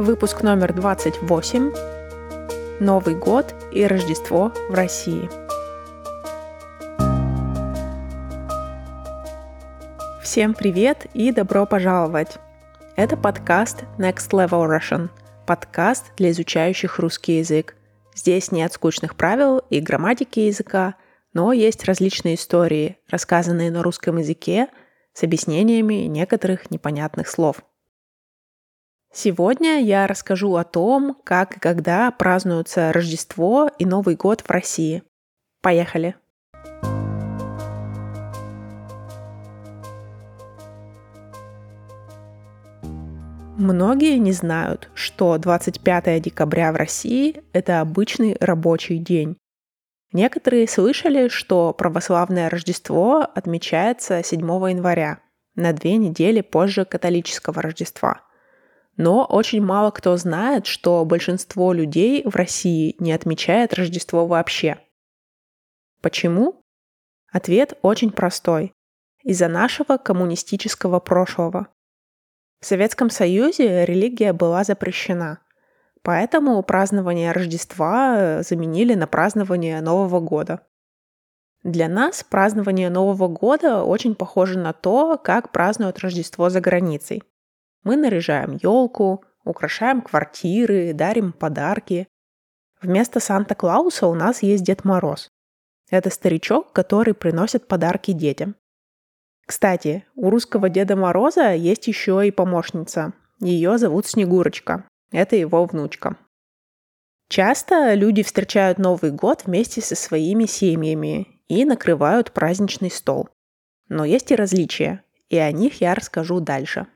Выпуск номер 28. Новый год и Рождество в России. Всем привет и добро пожаловать! Это подкаст Next Level Russian, подкаст для изучающих русский язык. Здесь нет скучных правил и грамматики языка, но есть различные истории, рассказанные на русском языке с объяснениями некоторых непонятных слов – Сегодня я расскажу о том, как и когда празднуются Рождество и Новый год в России. Поехали! Многие не знают, что 25 декабря в России – это обычный рабочий день. Некоторые слышали, что православное Рождество отмечается 7 января, на две недели позже католического Рождества – но очень мало кто знает, что большинство людей в России не отмечает Рождество вообще. Почему? Ответ очень простой. Из-за нашего коммунистического прошлого. В Советском Союзе религия была запрещена. Поэтому празднование Рождества э, заменили на празднование Нового года. Для нас празднование Нового года очень похоже на то, как празднуют Рождество за границей. Мы наряжаем елку, украшаем квартиры, дарим подарки. Вместо Санта-Клауса у нас есть Дед Мороз. Это старичок, который приносит подарки детям. Кстати, у русского Деда Мороза есть еще и помощница. Ее зовут Снегурочка. Это его внучка. Часто люди встречают Новый год вместе со своими семьями и накрывают праздничный стол. Но есть и различия, и о них я расскажу дальше.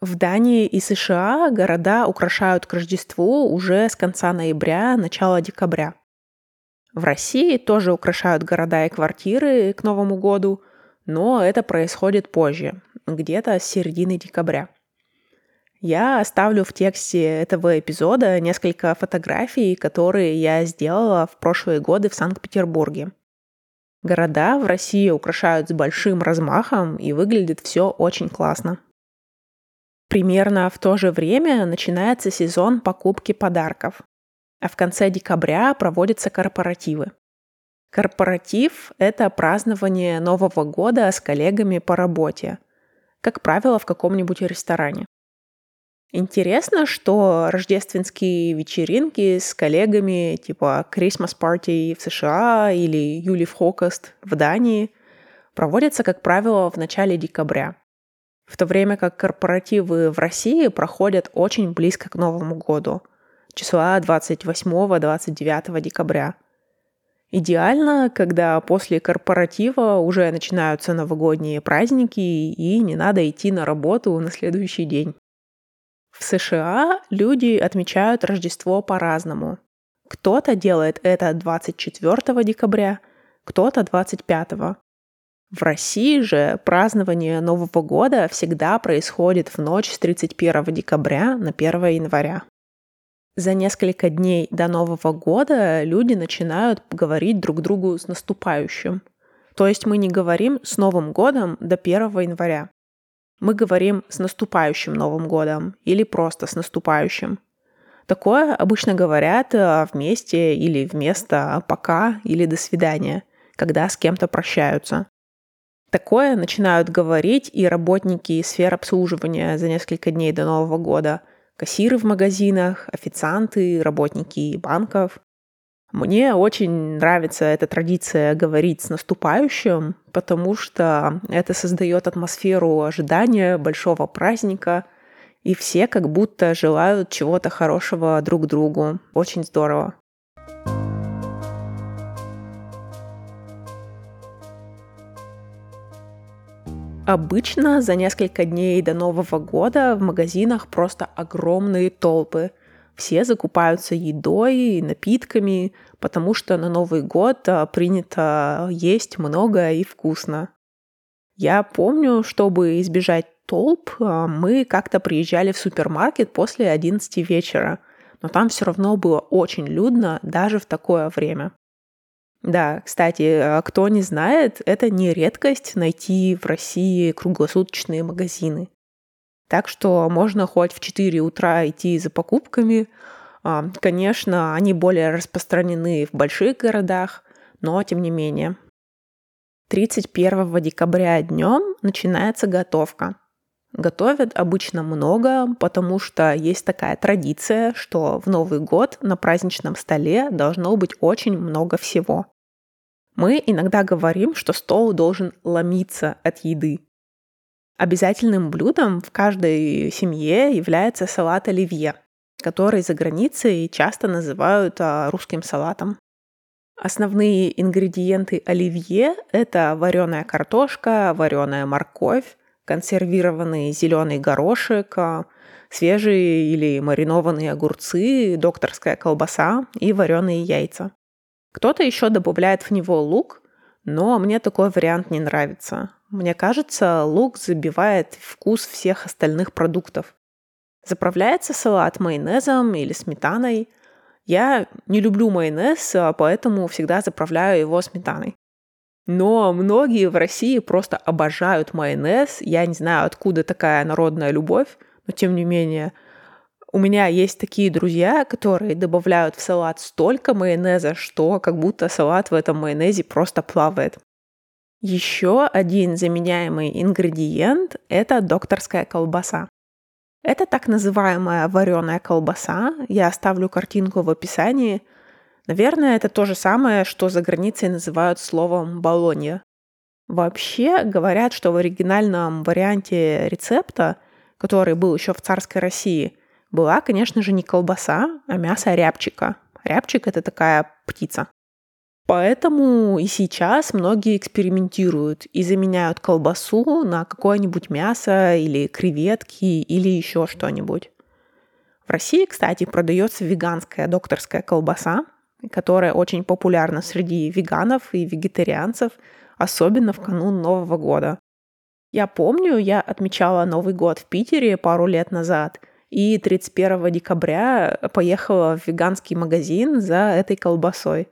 В Дании и США города украшают к Рождеству уже с конца ноября, начала декабря. В России тоже украшают города и квартиры к Новому году, но это происходит позже, где-то с середины декабря. Я оставлю в тексте этого эпизода несколько фотографий, которые я сделала в прошлые годы в Санкт-Петербурге. Города в России украшают с большим размахом и выглядит все очень классно. Примерно в то же время начинается сезон покупки подарков, а в конце декабря проводятся корпоративы. Корпоратив – это празднование Нового года с коллегами по работе, как правило, в каком-нибудь ресторане. Интересно, что рождественские вечеринки с коллегами типа Christmas Party в США или Юли Фокост в Дании проводятся, как правило, в начале декабря в то время как корпоративы в России проходят очень близко к Новому году, числа 28-29 декабря. Идеально, когда после корпоратива уже начинаются новогодние праздники и не надо идти на работу на следующий день. В США люди отмечают Рождество по-разному. Кто-то делает это 24 декабря, кто-то 25. В России же празднование Нового года всегда происходит в ночь с 31 декабря на 1 января. За несколько дней до Нового года люди начинают говорить друг другу с наступающим. То есть мы не говорим с Новым годом до 1 января. Мы говорим с наступающим Новым годом или просто с наступающим. Такое обычно говорят э, вместе или вместо «пока» или «до свидания», когда с кем-то прощаются. Такое начинают говорить и работники сфер обслуживания за несколько дней до Нового года, кассиры в магазинах, официанты, работники банков. Мне очень нравится эта традиция говорить с наступающим, потому что это создает атмосферу ожидания большого праздника, и все как будто желают чего-то хорошего друг другу. Очень здорово. Обычно за несколько дней до Нового года в магазинах просто огромные толпы. Все закупаются едой напитками, потому что на Новый год а, принято есть много и вкусно. Я помню, чтобы избежать толп, а, мы как-то приезжали в супермаркет после 11 вечера, но там все равно было очень людно даже в такое время. Да, кстати, а кто не знает, это не редкость найти в России круглосуточные магазины. Так что можно хоть в 4 утра идти за покупками. А, конечно, они более распространены в больших городах, но тем не менее. 31 декабря днем начинается готовка. Готовят обычно много, потому что есть такая традиция, что в Новый год на праздничном столе должно быть очень много всего. Мы иногда говорим, что стол должен ломиться от еды. Обязательным блюдом в каждой семье является салат оливье, который за границей часто называют а, русским салатом. Основные ингредиенты оливье – это вареная картошка, вареная морковь, консервированный зеленый горошек, а, свежие или маринованные огурцы, докторская колбаса и вареные яйца. Кто-то еще добавляет в него лук, но мне такой вариант не нравится. Мне кажется, лук забивает вкус всех остальных продуктов. Заправляется салат майонезом или сметаной. Я не люблю майонез, а поэтому всегда заправляю его сметаной. Но многие в России просто обожают майонез. Я не знаю, откуда такая народная любовь, но тем не менее. У меня есть такие друзья, которые добавляют в салат столько майонеза, что как будто салат в этом майонезе просто плавает. Еще один заменяемый ингредиент – это докторская колбаса. Это так называемая вареная колбаса. Я оставлю картинку в описании – Наверное, это то же самое, что за границей называют словом «болонья». Вообще говорят, что в оригинальном варианте рецепта, который был еще в царской России, была, конечно же, не колбаса, а мясо рябчика. Рябчик — это такая птица. Поэтому и сейчас многие экспериментируют и заменяют колбасу на какое-нибудь мясо или креветки или еще что-нибудь. В России, кстати, продается веганская докторская колбаса, которая очень популярна среди веганов и вегетарианцев, особенно в канун Нового года. Я помню, я отмечала Новый год в Питере пару лет назад, и 31 декабря поехала в веганский магазин за этой колбасой.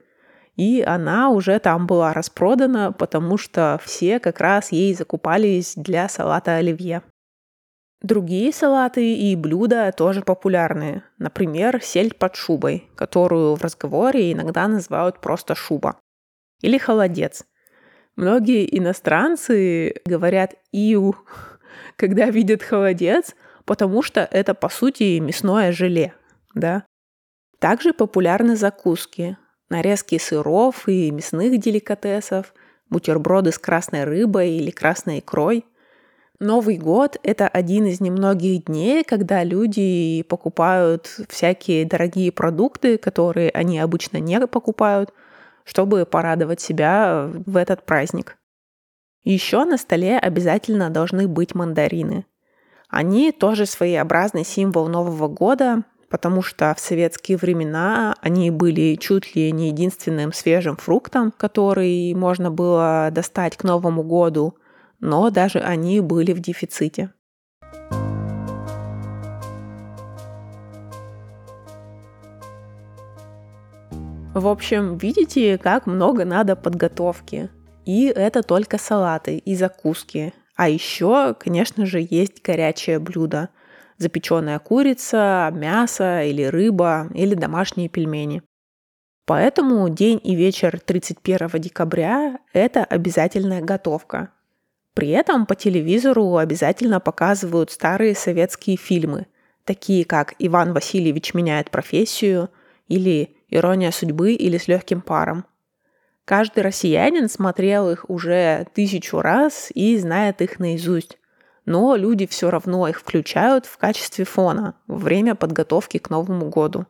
И она уже там была распродана, потому что все как раз ей закупались для салата оливье. Другие салаты и блюда тоже популярны. Например, сельдь под шубой, которую в разговоре иногда называют просто шуба. Или холодец. Многие иностранцы говорят «иу», когда видят холодец, потому что это, по сути, мясное желе. Да? Также популярны закуски, нарезки сыров и мясных деликатесов, бутерброды с красной рыбой или красной икрой – Новый год — это один из немногих дней, когда люди покупают всякие дорогие продукты, которые они обычно не покупают, чтобы порадовать себя в этот праздник. Еще на столе обязательно должны быть мандарины. Они тоже своеобразный символ Нового года, потому что в советские времена они были чуть ли не единственным свежим фруктом, который можно было достать к Новому году – но даже они были в дефиците. В общем, видите, как много надо подготовки. И это только салаты и закуски. А еще, конечно же, есть горячее блюдо. Запеченная курица, мясо или рыба, или домашние пельмени. Поэтому день и вечер 31 декабря – это обязательная готовка. При этом по телевизору обязательно показывают старые советские фильмы, такие как «Иван Васильевич меняет профессию» или «Ирония судьбы» или «С легким паром». Каждый россиянин смотрел их уже тысячу раз и знает их наизусть. Но люди все равно их включают в качестве фона во время подготовки к Новому году.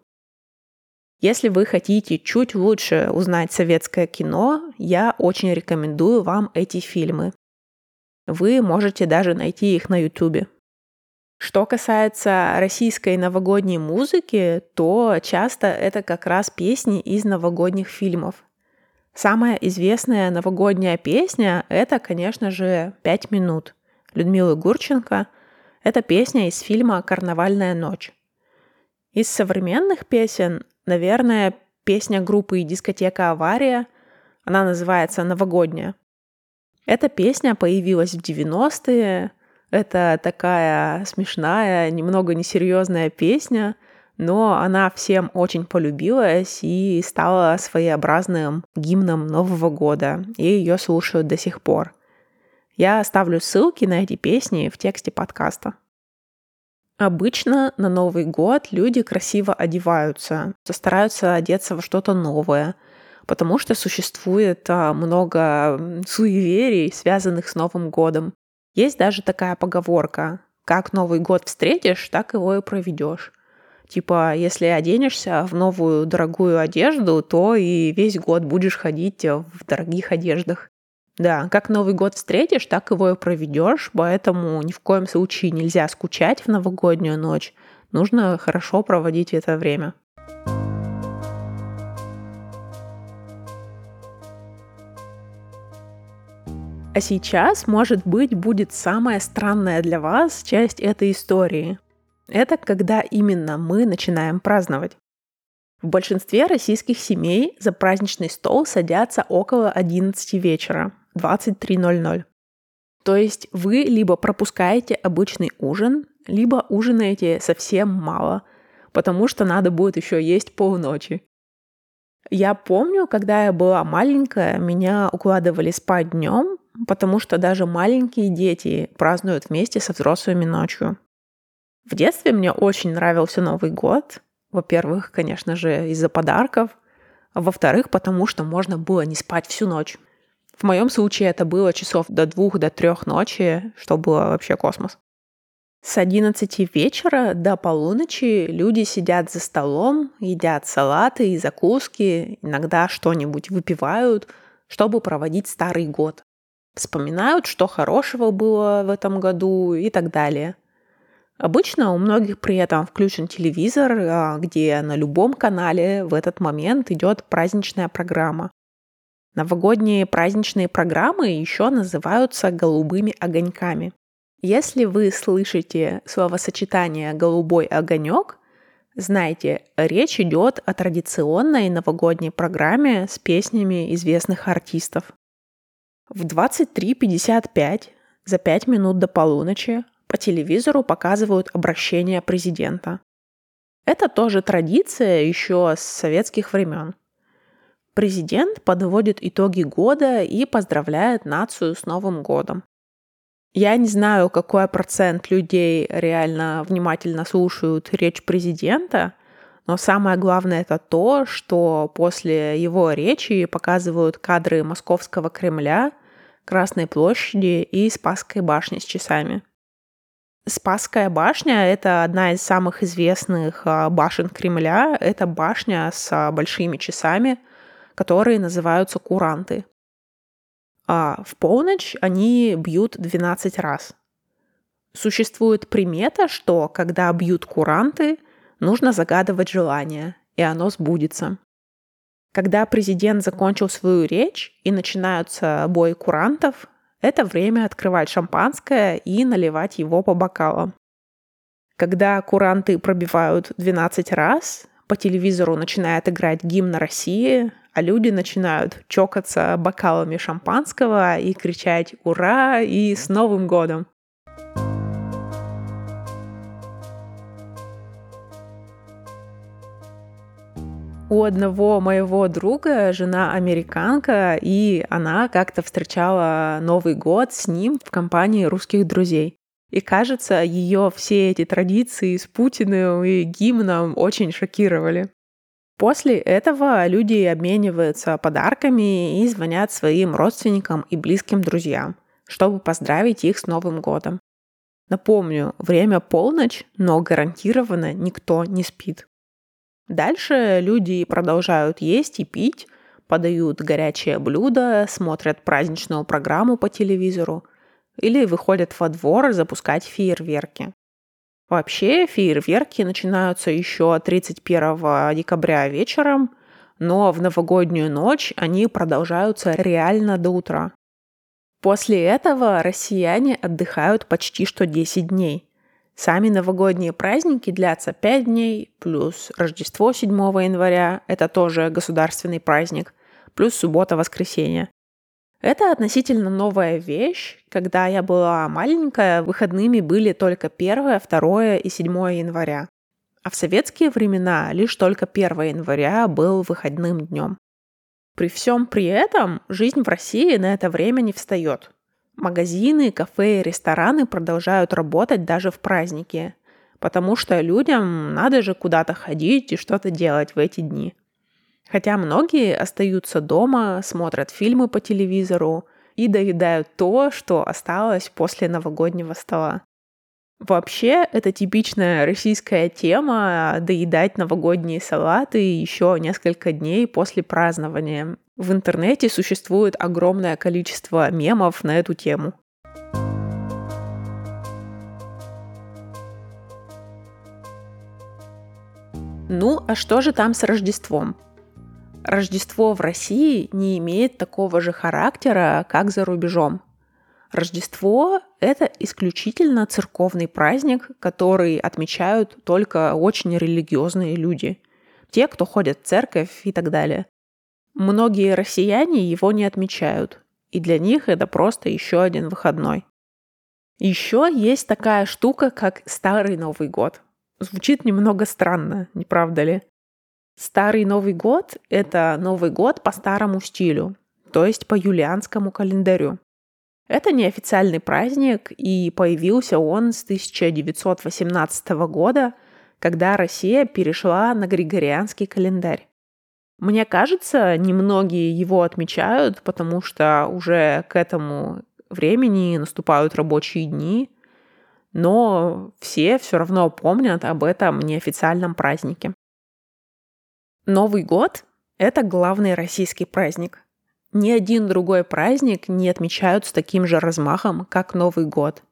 Если вы хотите чуть лучше узнать советское кино, я очень рекомендую вам эти фильмы. Вы можете даже найти их на YouTube. Что касается российской новогодней музыки, то часто это как раз песни из новогодних фильмов. Самая известная новогодняя песня — это, конечно же, «Пять минут» Людмилы Гурченко. Это песня из фильма «Карнавальная ночь». Из современных песен, наверное, песня группы «Дискотека Авария», она называется «Новогодняя». Эта песня появилась в 90-е, Это такая смешная, немного несерьезная песня, но она всем очень полюбилась и стала своеобразным гимном Нового года, и ее слушают до сих пор. Я оставлю ссылки на эти песни в тексте подкаста. Обычно на Новый год люди красиво одеваются, стараются одеться во что-то новое, потому что существует а, много суеверий, связанных с Новым годом. Есть даже такая поговорка «Как Новый год встретишь, так его и проведешь». Типа, если оденешься в новую дорогую одежду, то и весь год будешь ходить в дорогих одеждах. Да, как Новый год встретишь, так его и проведешь, поэтому ни в коем случае нельзя скучать в новогоднюю ночь. Нужно хорошо проводить это время. А сейчас, может быть, будет самая странная для вас часть этой истории. Это когда именно мы начинаем праздновать. В большинстве российских семей за праздничный стол садятся около 11 вечера, 23.00. То есть вы либо пропускаете обычный ужин, либо ужинаете совсем мало, потому что надо будет еще есть полночи. Я помню, когда я была маленькая, меня укладывали спать днем, потому что даже маленькие дети празднуют вместе со взрослыми ночью. В детстве мне очень нравился Новый год. Во-первых, конечно же, из-за подарков. А во-вторых, потому что можно было не спать всю ночь. В моем случае это было часов до двух, до трех ночи, что было вообще космос. С 11 вечера до полуночи люди сидят за столом, едят салаты и закуски, иногда что-нибудь выпивают, чтобы проводить старый год. Вспоминают, что хорошего было в этом году и так далее. Обычно у многих при этом включен телевизор, а, где на любом канале в этот момент идет праздничная программа. Новогодние праздничные программы еще называются голубыми огоньками. Если вы слышите словосочетание «голубой огонек», знайте, речь идет о традиционной новогодней программе с песнями известных артистов. В 23.55, за 5 минут до полуночи, по телевизору показывают обращение президента. Это тоже традиция еще с советских времен – Президент подводит итоги года и поздравляет нацию с Новым годом. Я не знаю, какой процент людей реально внимательно слушают речь президента, но самое главное это то, что после его речи показывают кадры Московского Кремля, Красной площади и Спасской башни с часами. Спасская башня – это одна из самых известных а, башен Кремля. Это башня с а, большими часами – которые называются куранты. А в полночь они бьют 12 раз. Существует примета, что когда бьют куранты, нужно загадывать желание, и оно сбудется. Когда президент закончил свою речь и начинаются бой курантов, это время открывать шампанское и наливать его по бокалам. Когда куранты пробивают 12 раз, по телевизору начинает играть гимн России, а люди начинают чокаться бокалами шампанского и кричать «Ура!» и «С Новым годом!». У одного моего друга жена американка, и она как-то встречала Новый год с ним в компании русских друзей. И кажется, ее все эти традиции с Путиным и гимном очень шокировали. После этого люди обмениваются подарками и звонят своим родственникам и близким друзьям, чтобы поздравить их с Новым годом. Напомню, время полночь, но гарантированно никто не спит. Дальше люди продолжают есть и пить, подают горячее блюдо, смотрят праздничную программу по телевизору или выходят во двор запускать фейерверки. Вообще фейерверки начинаются еще 31 декабря вечером, но в новогоднюю ночь они продолжаются реально до утра. После этого россияне отдыхают почти что 10 дней. Сами новогодние праздники длятся 5 дней, плюс Рождество 7 января, это тоже государственный праздник, плюс суббота-воскресенье. Это относительно новая вещь. Когда я была маленькая, выходными были только 1, 2 и 7 января. А в советские времена лишь только 1 января был выходным днем. При всем при этом жизнь в России на это время не встает. Магазины, кафе и рестораны продолжают работать даже в праздники, потому что людям надо же куда-то ходить и что-то делать в эти дни. Хотя многие остаются дома, смотрят фильмы по телевизору и доедают то, что осталось после новогоднего стола. Вообще, это типичная российская тема доедать новогодние салаты еще несколько дней после празднования. В интернете существует огромное количество мемов на эту тему. Ну, а что же там с Рождеством? Рождество в России не имеет такого же характера, как за рубежом. Рождество — это исключительно церковный праздник, который отмечают только очень религиозные люди. Те, кто ходят в церковь и так далее. Многие россияне его не отмечают, и для них это просто еще один выходной. Еще есть такая штука, как Старый Новый год. Звучит немного странно, не правда ли? Старый Новый год — это Новый год по старому стилю, то есть по юлианскому календарю. Это неофициальный праздник, и появился он с 1918 года, когда Россия перешла на григорианский календарь. Мне кажется, немногие его отмечают, потому что уже к этому времени наступают рабочие дни, но все все равно помнят об этом неофициальном празднике. Новый год — это главный российский праздник. Ни один другой праздник не отмечают с таким же размахом, как Новый год.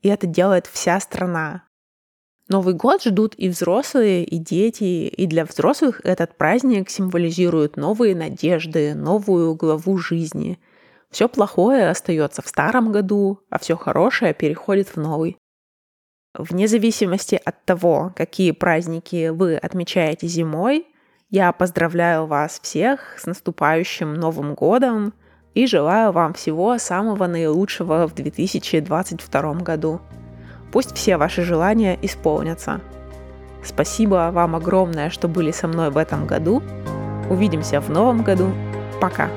И это делает вся страна. Новый год ждут и взрослые, и дети, и для взрослых этот праздник символизирует новые надежды, новую главу жизни. Все плохое остается в старом году, а все хорошее переходит в новый. Вне зависимости от того, какие праздники вы отмечаете зимой, я поздравляю вас всех с наступающим Новым годом и желаю вам всего самого наилучшего в 2022 году. Пусть все ваши желания исполнятся. Спасибо вам огромное, что были со мной в этом году. Увидимся в новом году. Пока!